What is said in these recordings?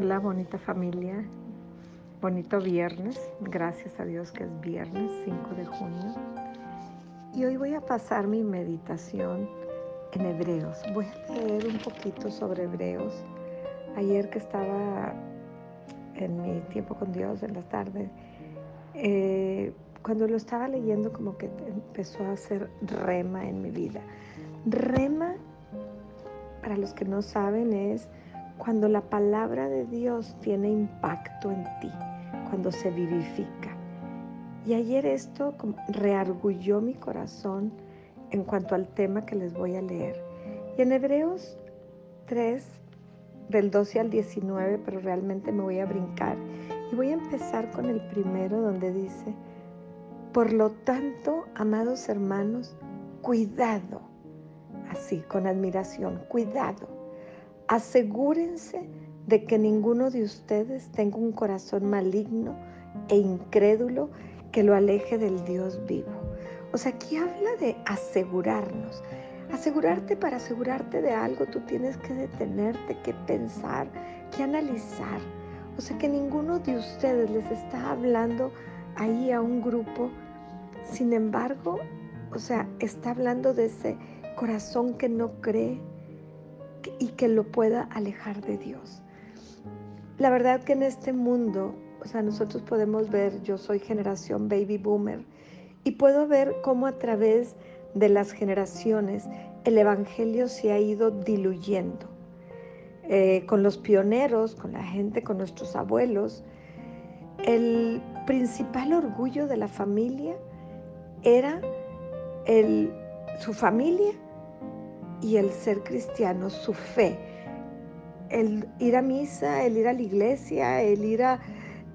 Hola, bonita familia. Bonito viernes. Gracias a Dios que es viernes 5 de junio. Y hoy voy a pasar mi meditación en Hebreos. Voy a leer un poquito sobre Hebreos. Ayer que estaba en mi tiempo con Dios en la tarde, eh, cuando lo estaba leyendo como que empezó a hacer rema en mi vida. Rema, para los que no saben, es cuando la palabra de Dios tiene impacto en ti, cuando se vivifica. Y ayer esto reargulló mi corazón en cuanto al tema que les voy a leer. Y en Hebreos 3, del 12 al 19, pero realmente me voy a brincar. Y voy a empezar con el primero donde dice, por lo tanto, amados hermanos, cuidado, así, con admiración, cuidado asegúrense de que ninguno de ustedes tenga un corazón maligno e incrédulo que lo aleje del Dios vivo. O sea, aquí habla de asegurarnos. Asegurarte para asegurarte de algo, tú tienes que detenerte, que pensar, que analizar. O sea, que ninguno de ustedes les está hablando ahí a un grupo. Sin embargo, o sea, está hablando de ese corazón que no cree, y que lo pueda alejar de Dios. La verdad que en este mundo, o sea, nosotros podemos ver, yo soy generación baby boomer, y puedo ver cómo a través de las generaciones el Evangelio se ha ido diluyendo. Eh, con los pioneros, con la gente, con nuestros abuelos, el principal orgullo de la familia era el, su familia y el ser cristiano, su fe. El ir a misa, el ir a la iglesia, el ir a...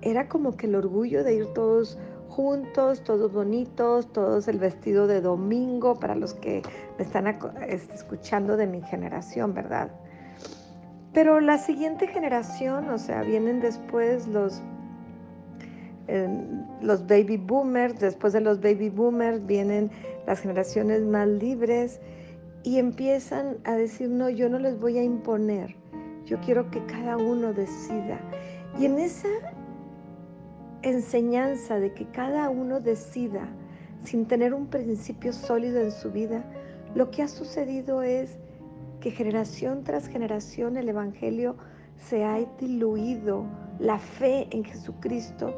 Era como que el orgullo de ir todos juntos, todos bonitos, todos el vestido de domingo, para los que me están escuchando de mi generación, ¿verdad? Pero la siguiente generación, o sea, vienen después los, los baby boomers, después de los baby boomers vienen las generaciones más libres y empiezan a decir, no, yo no les voy a imponer, yo quiero que cada uno decida. Y en esa enseñanza de que cada uno decida sin tener un principio sólido en su vida, lo que ha sucedido es que generación tras generación el Evangelio se ha diluido, la fe en Jesucristo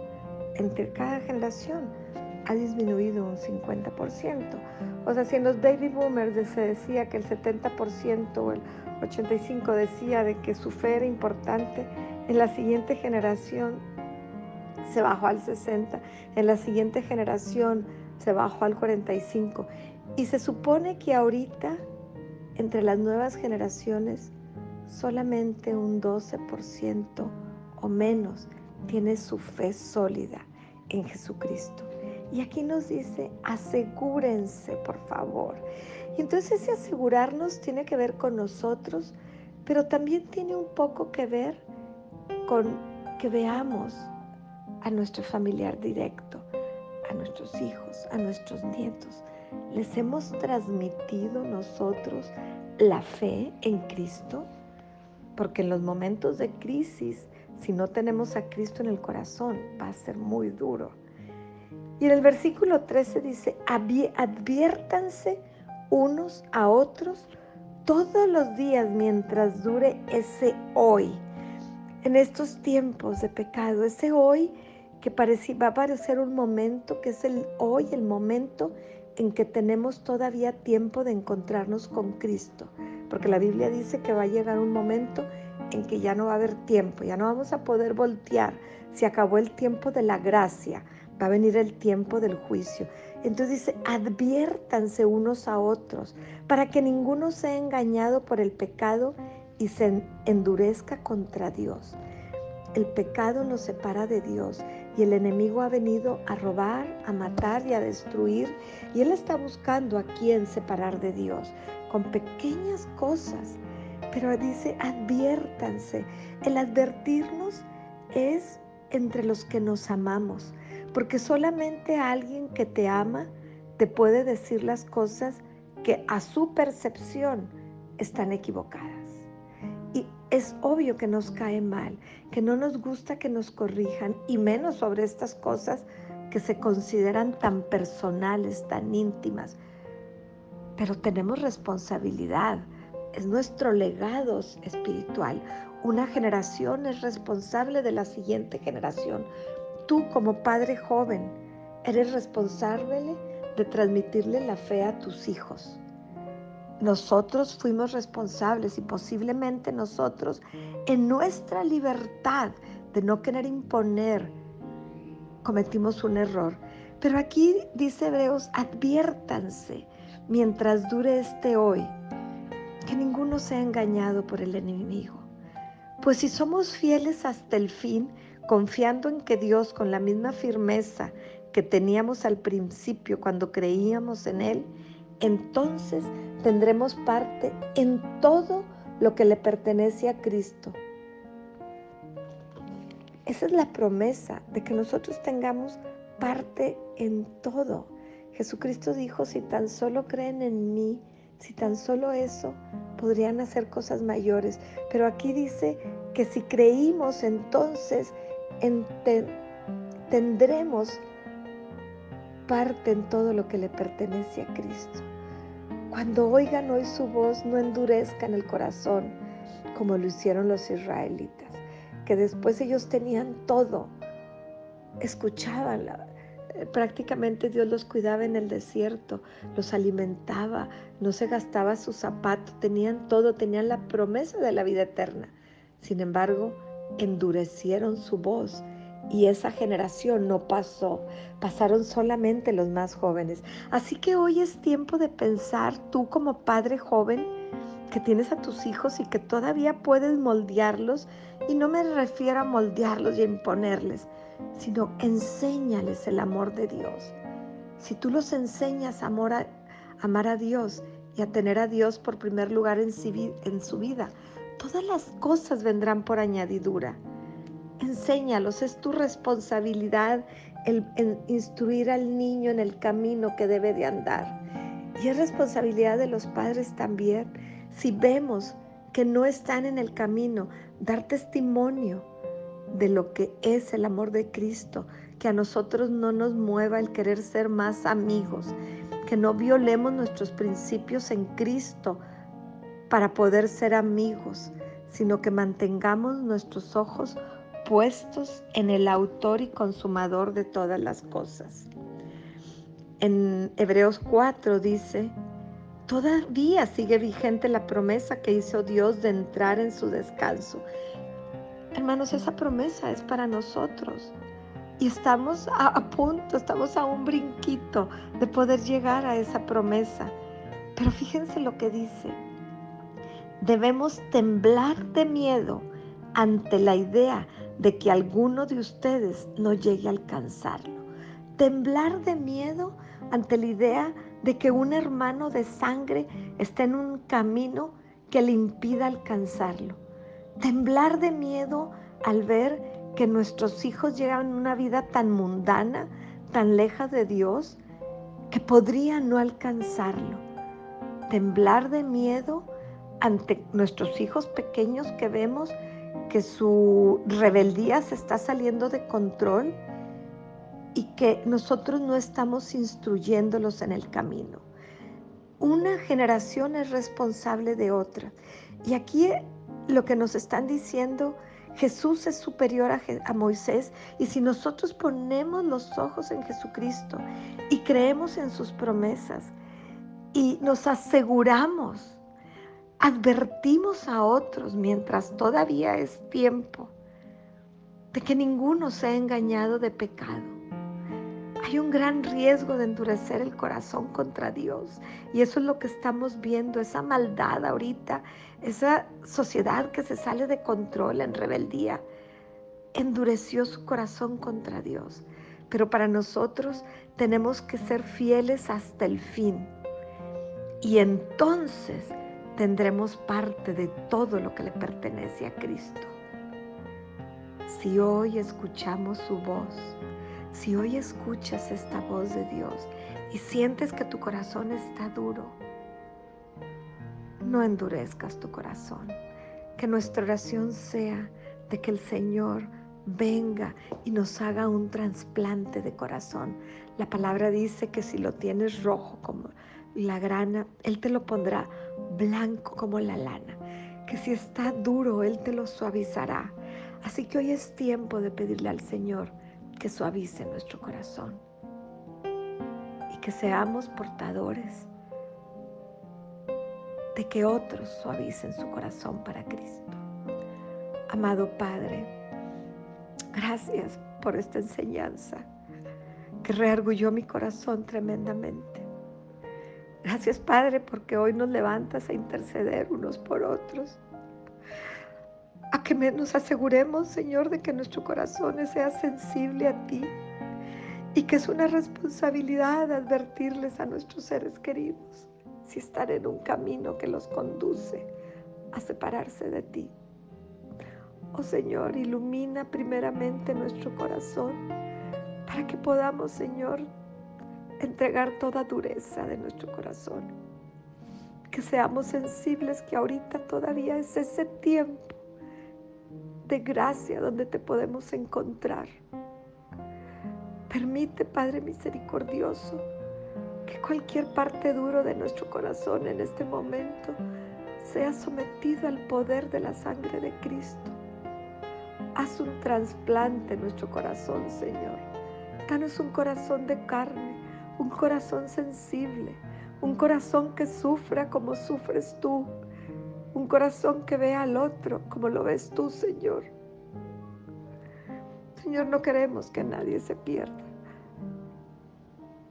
entre cada generación ha disminuido un 50%. O sea, si en los baby boomers se decía que el 70% o el 85% decía de que su fe era importante, en la siguiente generación se bajó al 60%, en la siguiente generación se bajó al 45%. Y se supone que ahorita, entre las nuevas generaciones, solamente un 12% o menos tiene su fe sólida en Jesucristo. Y aquí nos dice, asegúrense, por favor. Y entonces ese asegurarnos tiene que ver con nosotros, pero también tiene un poco que ver con que veamos a nuestro familiar directo, a nuestros hijos, a nuestros nietos. Les hemos transmitido nosotros la fe en Cristo, porque en los momentos de crisis, si no tenemos a Cristo en el corazón, va a ser muy duro. Y en el versículo 13 dice, adviértanse unos a otros todos los días mientras dure ese hoy. En estos tiempos de pecado, ese hoy que va a parecer un momento, que es el hoy, el momento en que tenemos todavía tiempo de encontrarnos con Cristo. Porque la Biblia dice que va a llegar un momento en que ya no va a haber tiempo, ya no vamos a poder voltear. Se acabó el tiempo de la gracia va a venir el tiempo del juicio. Entonces dice, adviértanse unos a otros para que ninguno sea engañado por el pecado y se endurezca contra Dios. El pecado nos separa de Dios y el enemigo ha venido a robar, a matar y a destruir y él está buscando a quién separar de Dios con pequeñas cosas. Pero dice, adviértanse. El advertirnos es entre los que nos amamos porque solamente alguien que te ama te puede decir las cosas que a su percepción están equivocadas. Y es obvio que nos cae mal, que no nos gusta que nos corrijan y menos sobre estas cosas que se consideran tan personales, tan íntimas. Pero tenemos responsabilidad, es nuestro legado espiritual. Una generación es responsable de la siguiente generación. Tú como padre joven eres responsable de transmitirle la fe a tus hijos. Nosotros fuimos responsables y posiblemente nosotros en nuestra libertad de no querer imponer cometimos un error. Pero aquí dice Hebreos, adviértanse mientras dure este hoy, que ninguno sea engañado por el enemigo. Pues si somos fieles hasta el fin, confiando en que Dios con la misma firmeza que teníamos al principio cuando creíamos en Él, entonces tendremos parte en todo lo que le pertenece a Cristo. Esa es la promesa de que nosotros tengamos parte en todo. Jesucristo dijo, si tan solo creen en mí, si tan solo eso, podrían hacer cosas mayores. Pero aquí dice que si creímos, entonces tendremos parte en todo lo que le pertenece a Cristo. Cuando oigan hoy su voz, no endurezcan el corazón como lo hicieron los israelitas, que después ellos tenían todo, escuchaban eh, prácticamente Dios los cuidaba en el desierto, los alimentaba, no se gastaba su zapato, tenían todo, tenían la promesa de la vida eterna. Sin embargo, endurecieron su voz y esa generación no pasó, pasaron solamente los más jóvenes. Así que hoy es tiempo de pensar tú como padre joven que tienes a tus hijos y que todavía puedes moldearlos, y no me refiero a moldearlos y a imponerles, sino enséñales el amor de Dios. Si tú los enseñas a amar a Dios y a tener a Dios por primer lugar en su vida, todas las cosas vendrán por añadidura. Enséñalos, es tu responsabilidad el, instruir al niño en el camino que debe de andar. Y es responsabilidad de los padres también. Si vemos que no están en el camino, dar testimonio de lo que es el amor de Cristo, que a nosotros no nos mueva el querer ser más amigos, que no violemos nuestros principios en Cristo para poder ser amigos, sino que mantengamos nuestros ojos puestos en el autor y consumador de todas las cosas. En Hebreos 4 dice, todavía sigue vigente la promesa que hizo Dios de entrar en su descanso. Hermanos, esa promesa es para nosotros. Y estamos a, punto, estamos a un brinquito de poder llegar a esa promesa. Pero fíjense lo que dice. Debemos temblar de miedo ante la idea de que alguno de ustedes no llegue a alcanzarlo. Temblar de miedo ante la idea de que un hermano de sangre está en un camino que le impida alcanzarlo. Temblar de miedo al ver que nuestros hijos llegan a una vida tan mundana, tan lejos de Dios, que podrían no alcanzarlo. Temblar de miedo ante nuestros hijos pequeños que vemos que su rebeldía se está saliendo de control y que nosotros no estamos instruyéndolos en el camino. Una generación es responsable de otra. Y aquí lo que nos están diciendo, Jesús es superior a, a, Moisés y si nosotros ponemos los ojos en Jesucristo y creemos en sus promesas y nos aseguramos advertimos a otros mientras todavía es tiempo de que ninguno sea engañado de pecado. Hay un gran riesgo de endurecer el corazón contra Dios y eso es lo que estamos viendo, esa maldad ahorita, esa sociedad que se sale de control en rebeldía, endureció su corazón contra Dios. Pero para nosotros tenemos que ser fieles hasta el fin. Y entonces tendremos parte de todo lo que le pertenece a Cristo. Si hoy escuchamos su voz, si hoy escuchas esta voz de Dios y sientes que tu corazón está duro, no endurezcas tu corazón. Que nuestra oración sea de que el Señor venga y nos haga un trasplante de corazón. La palabra dice que si lo tienes rojo como la grana, Él te lo pondrá blanco como la lana. Que si está duro, Él te lo suavizará. Así que hoy es tiempo de pedirle al Señor que suavice nuestro corazón y que seamos portadores de que otros suavicen su corazón para Cristo. Amado Padre, gracias por esta enseñanza que reargulló mi corazón tremendamente. Gracias Padre porque hoy nos levantas a interceder unos por otros. A que nos aseguremos, Señor, de que nuestro corazón sea sensible a ti y que es una responsabilidad advertirles a nuestros seres queridos si están en un camino que los conduce a separarse de ti. Oh Señor, ilumina primeramente nuestro corazón para que podamos, Señor, entregar toda dureza de nuestro corazón. Que seamos sensibles que ahorita todavía es ese tiempo de gracia donde te podemos encontrar. Permite, Padre misericordioso, que cualquier parte duro de nuestro corazón en este momento sea sometido al poder de la sangre de Cristo. Haz un trasplante en nuestro corazón, Señor. Danos un corazón de carne, un corazón sensible, un corazón que sufra como sufres tú, un corazón que vea al otro como lo ves tú, Señor. Señor, no queremos que nadie se pierda.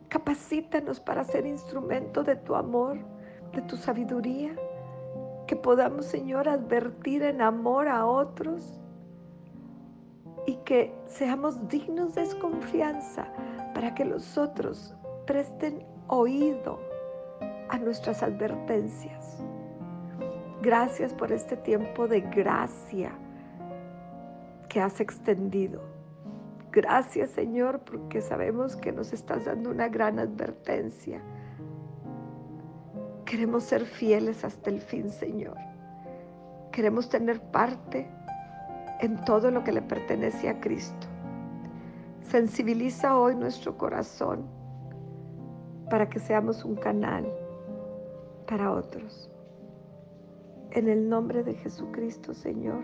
Capacítanos para ser instrumento de tu amor, de tu sabiduría, que podamos, Señor, advertir en amor a otros y que seamos dignos de desconfianza para que los otros presten oído a nuestras advertencias. Gracias por este tiempo de gracia que has extendido. Gracias Señor porque sabemos que nos estás dando una gran advertencia. Queremos ser fieles hasta el fin Señor. Queremos tener parte en todo lo que le pertenece a Cristo. Sensibiliza hoy nuestro corazón para que seamos un canal para otros. En el nombre de Jesucristo, Señor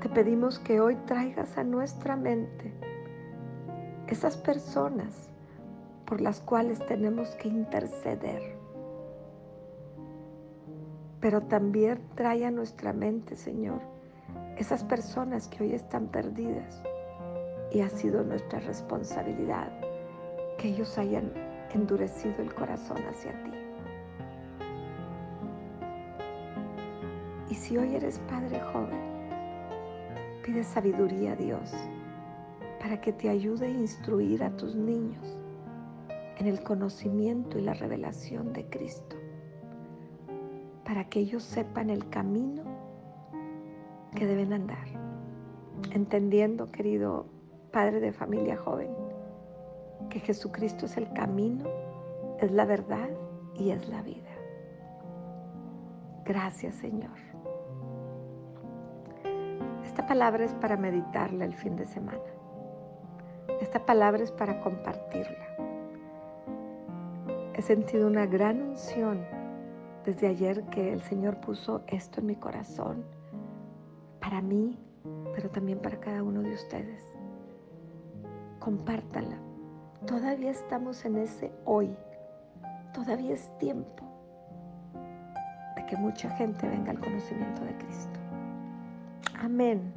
te pedimos que hoy traigas a nuestra mente esas personas por las cuales tenemos que interceder. Pero también trae a nuestra mente, Señor, esas personas que hoy están perdidas y ha sido nuestra responsabilidad que ellos hayan endurecido el corazón hacia ti. Y si hoy eres padre joven, Pide sabiduría a Dios para que te ayude a instruir a tus niños en el conocimiento y la revelación de Cristo, para que ellos sepan el camino que deben andar, entendiendo, querido Padre de familia joven, que Jesucristo es el camino, es la verdad y es la vida. Gracias Señor. Esta palabra es para meditarla el fin de semana. Esta palabra es para compartirla. He sentido una gran unción desde ayer que el Señor puso esto en mi corazón, para mí, pero también para cada uno de ustedes. Compártanla. Todavía estamos en ese hoy. Todavía es tiempo de que mucha gente venga al conocimiento de Cristo. Amén.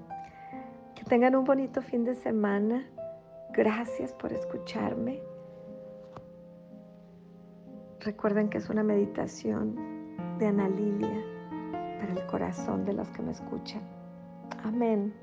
Que tengan un bonito fin de semana. Gracias por escucharme. Recuerden que es una meditación de Ana Lilia para el corazón de los que me escuchan. Amén.